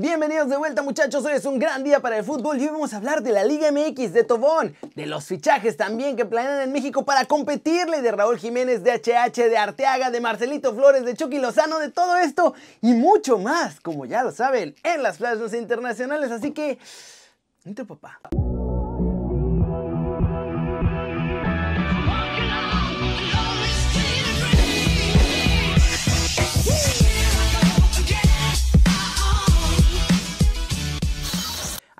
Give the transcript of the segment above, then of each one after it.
Bienvenidos de vuelta muchachos, hoy es un gran día para el fútbol y hoy vamos a hablar de la Liga MX de Tobón, de los fichajes también que planean en México para competirle, de Raúl Jiménez, de HH, de Arteaga, de Marcelito Flores, de Chucky Lozano, de todo esto y mucho más, como ya lo saben, en las plazas internacionales, así que... Entre papá.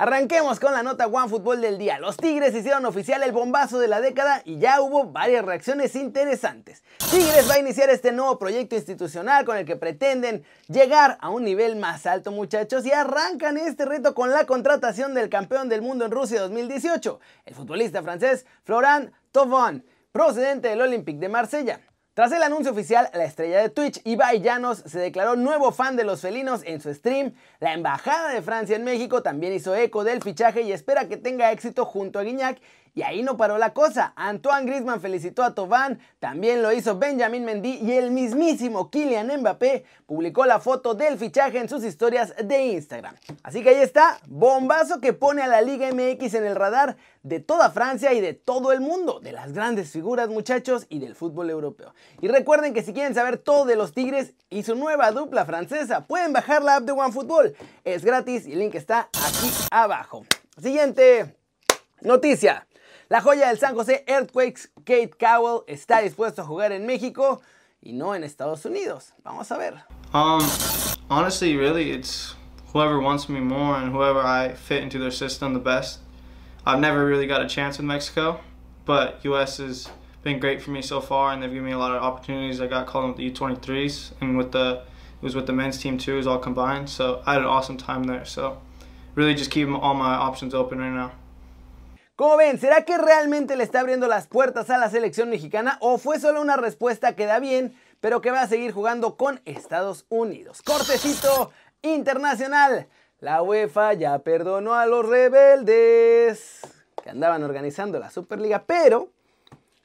Arranquemos con la nota One Fútbol del día. Los Tigres hicieron oficial el bombazo de la década y ya hubo varias reacciones interesantes. Tigres va a iniciar este nuevo proyecto institucional con el que pretenden llegar a un nivel más alto muchachos y arrancan este reto con la contratación del campeón del mundo en Rusia 2018, el futbolista francés Florent Thauvin, procedente del Olympique de Marsella. Tras el anuncio oficial, la estrella de Twitch, Ibai Llanos, se declaró nuevo fan de los felinos en su stream. La Embajada de Francia en México también hizo eco del fichaje y espera que tenga éxito junto a Guiñac y ahí no paró la cosa. Antoine Griezmann felicitó a Tobán, también lo hizo Benjamin Mendy y el mismísimo Kylian Mbappé publicó la foto del fichaje en sus historias de Instagram. Así que ahí está, bombazo que pone a la Liga MX en el radar de toda Francia y de todo el mundo, de las grandes figuras muchachos y del fútbol europeo. Y recuerden que si quieren saber todo de los Tigres y su nueva dupla francesa, pueden bajar la app de OneFootball. Es gratis y el link está aquí abajo. Siguiente noticia. La joya del San José Earthquakes, Kate Cowell, está dispuesto a jugar en México y no en Estados Unidos. Vamos a ver. Um, honestly, really, it's whoever wants me more and whoever I fit into their system the best. I've never really got a chance with Mexico, but US has been great for me so far, and they've given me a lot of opportunities. I got called with the U23s, and with the it was with the men's team too, it was all combined. So I had an awesome time there. So really, just keep all my options open right now. Como ven, ¿será que realmente le está abriendo las puertas a la selección mexicana o fue solo una respuesta que da bien, pero que va a seguir jugando con Estados Unidos? Cortecito internacional. La UEFA ya perdonó a los rebeldes que andaban organizando la Superliga, pero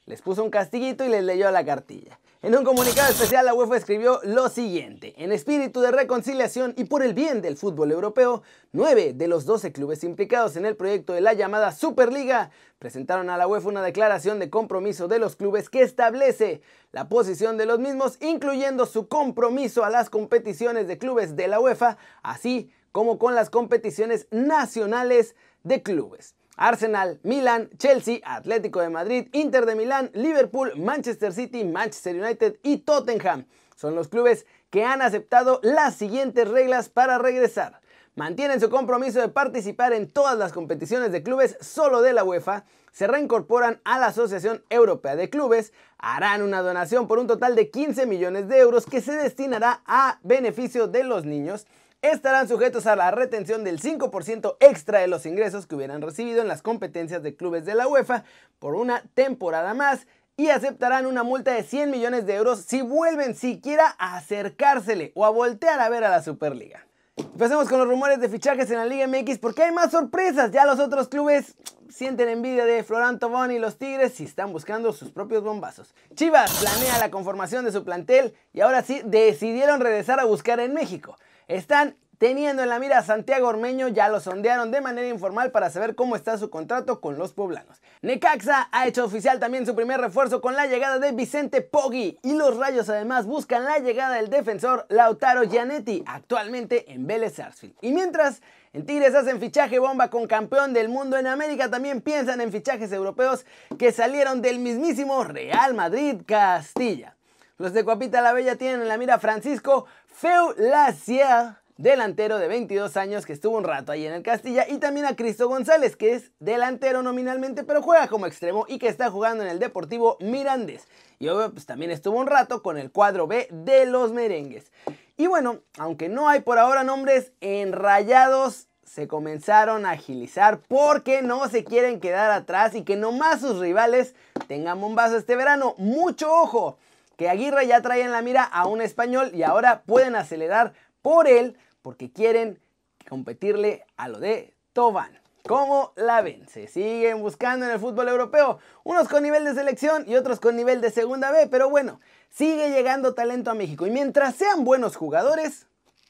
les puso un castiguito y les leyó la cartilla. En un comunicado especial, la UEFA escribió lo siguiente: En espíritu de reconciliación y por el bien del fútbol europeo, nueve de los 12 clubes implicados en el proyecto de la llamada Superliga presentaron a la UEFA una declaración de compromiso de los clubes que establece la posición de los mismos, incluyendo su compromiso a las competiciones de clubes de la UEFA, así como con las competiciones nacionales de clubes. Arsenal, Milan, Chelsea, Atlético de Madrid, Inter de Milán, Liverpool, Manchester City, Manchester United y Tottenham. Son los clubes que han aceptado las siguientes reglas para regresar. Mantienen su compromiso de participar en todas las competiciones de clubes solo de la UEFA, se reincorporan a la Asociación Europea de Clubes, harán una donación por un total de 15 millones de euros que se destinará a beneficio de los niños estarán sujetos a la retención del 5% extra de los ingresos que hubieran recibido en las competencias de clubes de la UEFA por una temporada más y aceptarán una multa de 100 millones de euros si vuelven siquiera a acercársele o a voltear a ver a la Superliga. Empecemos con los rumores de fichajes en la Liga MX porque hay más sorpresas. Ya los otros clubes sienten envidia de Florent Tobón y los Tigres y están buscando sus propios bombazos. Chivas planea la conformación de su plantel y ahora sí decidieron regresar a buscar en México. Están teniendo en la mira a Santiago Ormeño, ya lo sondearon de manera informal para saber cómo está su contrato con los poblanos. Necaxa ha hecho oficial también su primer refuerzo con la llegada de Vicente Poggi y los Rayos además buscan la llegada del defensor Lautaro Gianetti, actualmente en Vélez Sarsfield. Y mientras en Tigres hacen fichaje bomba con campeón del mundo. En América también piensan en fichajes europeos que salieron del mismísimo Real Madrid Castilla. Los de Cuapita la Bella tienen en la mira Francisco Feu Lacier, delantero de 22 años que estuvo un rato ahí en el Castilla, y también a Cristo González, que es delantero nominalmente, pero juega como extremo y que está jugando en el Deportivo Mirandés. Y obvio, pues también estuvo un rato con el cuadro B de los merengues. Y bueno, aunque no hay por ahora nombres enrayados, se comenzaron a agilizar porque no se quieren quedar atrás y que nomás sus rivales tengan bombazo este verano. Mucho ojo, que Aguirre ya trae en la mira a un español y ahora pueden acelerar por él porque quieren competirle a lo de Tobán. ¿Cómo la ven? Se siguen buscando en el fútbol europeo, unos con nivel de selección y otros con nivel de segunda B, pero bueno, sigue llegando talento a México y mientras sean buenos jugadores,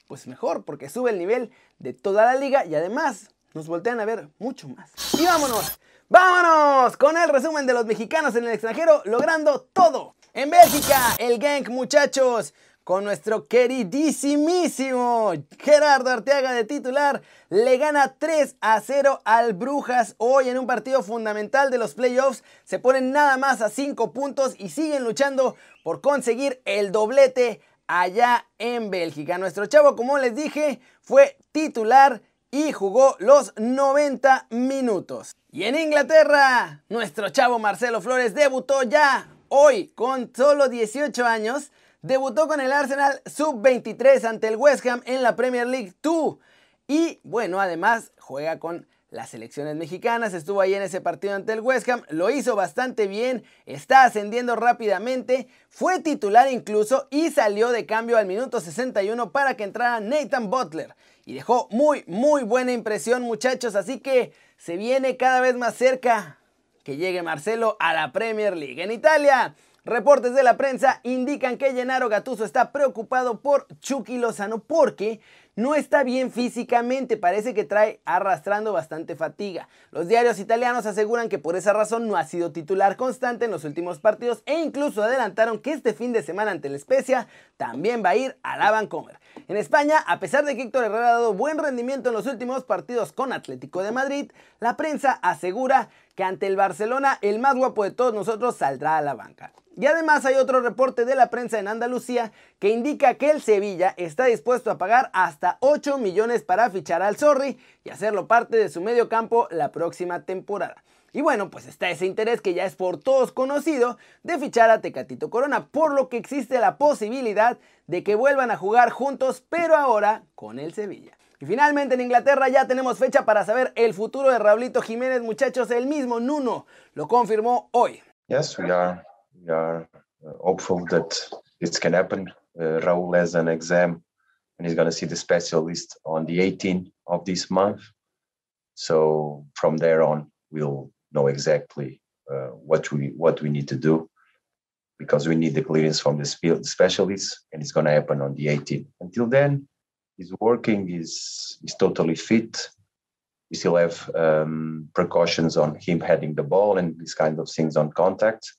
pues mejor, porque sube el nivel de toda la liga y además nos voltean a ver mucho más. Y vámonos, vámonos con el resumen de los mexicanos en el extranjero logrando todo. En Bélgica, el Genk, muchachos, con nuestro queridísimísimo Gerardo Arteaga de titular, le gana 3 a 0 al Brujas hoy en un partido fundamental de los playoffs. Se ponen nada más a 5 puntos y siguen luchando por conseguir el doblete allá en Bélgica. Nuestro chavo, como les dije, fue titular y jugó los 90 minutos. Y en Inglaterra, nuestro chavo Marcelo Flores debutó ya hoy con solo 18 años. Debutó con el Arsenal sub-23 ante el West Ham en la Premier League 2. Y bueno, además juega con las selecciones mexicanas, estuvo ahí en ese partido ante el West Ham, lo hizo bastante bien, está ascendiendo rápidamente, fue titular incluso y salió de cambio al minuto 61 para que entrara Nathan Butler. Y dejó muy, muy buena impresión muchachos, así que se viene cada vez más cerca que llegue Marcelo a la Premier League. En Italia, reportes de la prensa indican que Gennaro Gattuso está preocupado por Chucky Lozano porque no está bien físicamente, parece que trae arrastrando bastante fatiga. Los diarios italianos aseguran que por esa razón no ha sido titular constante en los últimos partidos e incluso adelantaron que este fin de semana ante la Especia también va a ir a la Vancomer. En España, a pesar de que Héctor Herrera ha dado buen rendimiento en los últimos partidos con Atlético de Madrid, la prensa asegura que ante el Barcelona el más guapo de todos nosotros saldrá a la banca. Y además hay otro reporte de la prensa en Andalucía que indica que el Sevilla está dispuesto a pagar hasta 8 millones para fichar al Zorri y hacerlo parte de su medio campo la próxima temporada. Y bueno, pues está ese interés que ya es por todos conocido de fichar a Tecatito Corona, por lo que existe la posibilidad de que vuelvan a jugar juntos, pero ahora con el Sevilla. Y finalmente en Inglaterra ya tenemos fecha para saber el futuro de Raulito Jiménez, muchachos, el mismo Nuno lo confirmó hoy. Yes, we are, we are uh, hopeful that this can happen. Uh, Raul has an exam and he's going to see the specialist on the 18th of this month. So from there on, we'll know exactly uh, what we what we need to do because we need the clearance from the specialist, and it's going to happen on the 18th. Until then, he's working. He's he's totally fit. We still have um, precautions on him heading the ball and these kind of things on contact.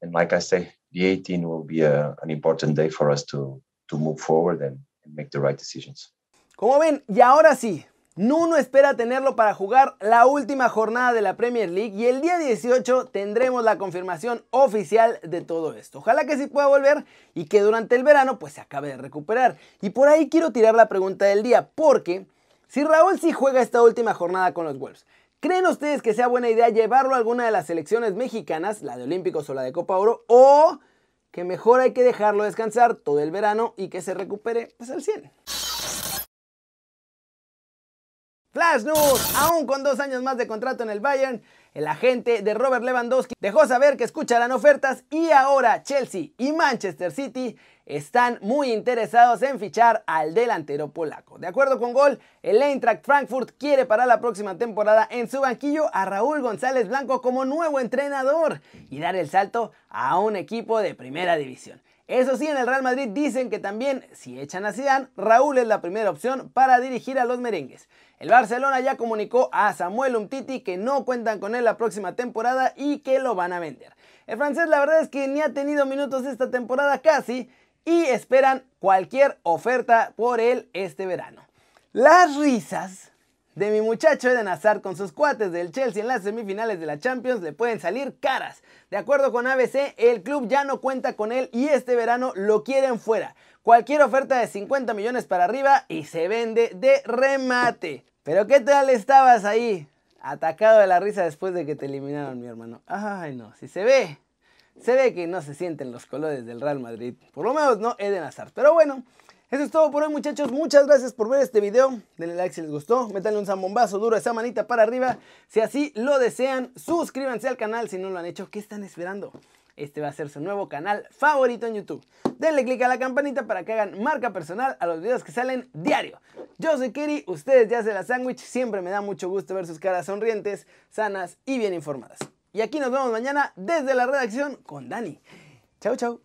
And like I say, the 18 will be a, an important day for us to to move forward and, make the right decisions. Como ven, y ahora sí, Nuno espera tenerlo para jugar la última jornada de la Premier League y el día 18 tendremos la confirmación oficial de todo esto. Ojalá que sí pueda volver y que durante el verano pues se acabe de recuperar. Y por ahí quiero tirar la pregunta del día, porque si Raúl sí juega esta última jornada con los Wolves, ¿creen ustedes que sea buena idea llevarlo a alguna de las selecciones mexicanas, la de Olímpicos o la de Copa Oro, o que mejor hay que dejarlo descansar todo el verano y que se recupere pues al 100? Flash News, aún con dos años más de contrato en el Bayern, el agente de Robert Lewandowski dejó saber que escucharán ofertas y ahora Chelsea y Manchester City están muy interesados en fichar al delantero polaco. De acuerdo con Gol, el Eintracht Frankfurt quiere para la próxima temporada en su banquillo a Raúl González Blanco como nuevo entrenador y dar el salto a un equipo de primera división. Eso sí, en el Real Madrid dicen que también, si echan a Zidane, Raúl es la primera opción para dirigir a los merengues. El Barcelona ya comunicó a Samuel Umtiti que no cuentan con él la próxima temporada y que lo van a vender. El francés la verdad es que ni ha tenido minutos esta temporada casi y esperan cualquier oferta por él este verano. Las risas de mi muchacho Eden Hazard con sus cuates del Chelsea en las semifinales de la Champions le pueden salir caras. De acuerdo con ABC, el club ya no cuenta con él y este verano lo quieren fuera. Cualquier oferta de 50 millones para arriba y se vende de remate. Pero ¿qué tal estabas ahí? Atacado de la risa después de que te eliminaron, mi hermano. Ay, no, si se ve, se ve que no se sienten los colores del Real Madrid. Por lo menos no Eden Hazard. Pero bueno, eso es todo por hoy muchachos, muchas gracias por ver este video, denle like si les gustó, métanle un zambombazo duro esa manita para arriba, si así lo desean, suscríbanse al canal si no lo han hecho, ¿qué están esperando? Este va a ser su nuevo canal favorito en YouTube. Denle click a la campanita para que hagan marca personal a los videos que salen diario. Yo soy Keri, ustedes ya hacen la sándwich, siempre me da mucho gusto ver sus caras sonrientes, sanas y bien informadas. Y aquí nos vemos mañana desde la redacción con Dani. Chau, chau.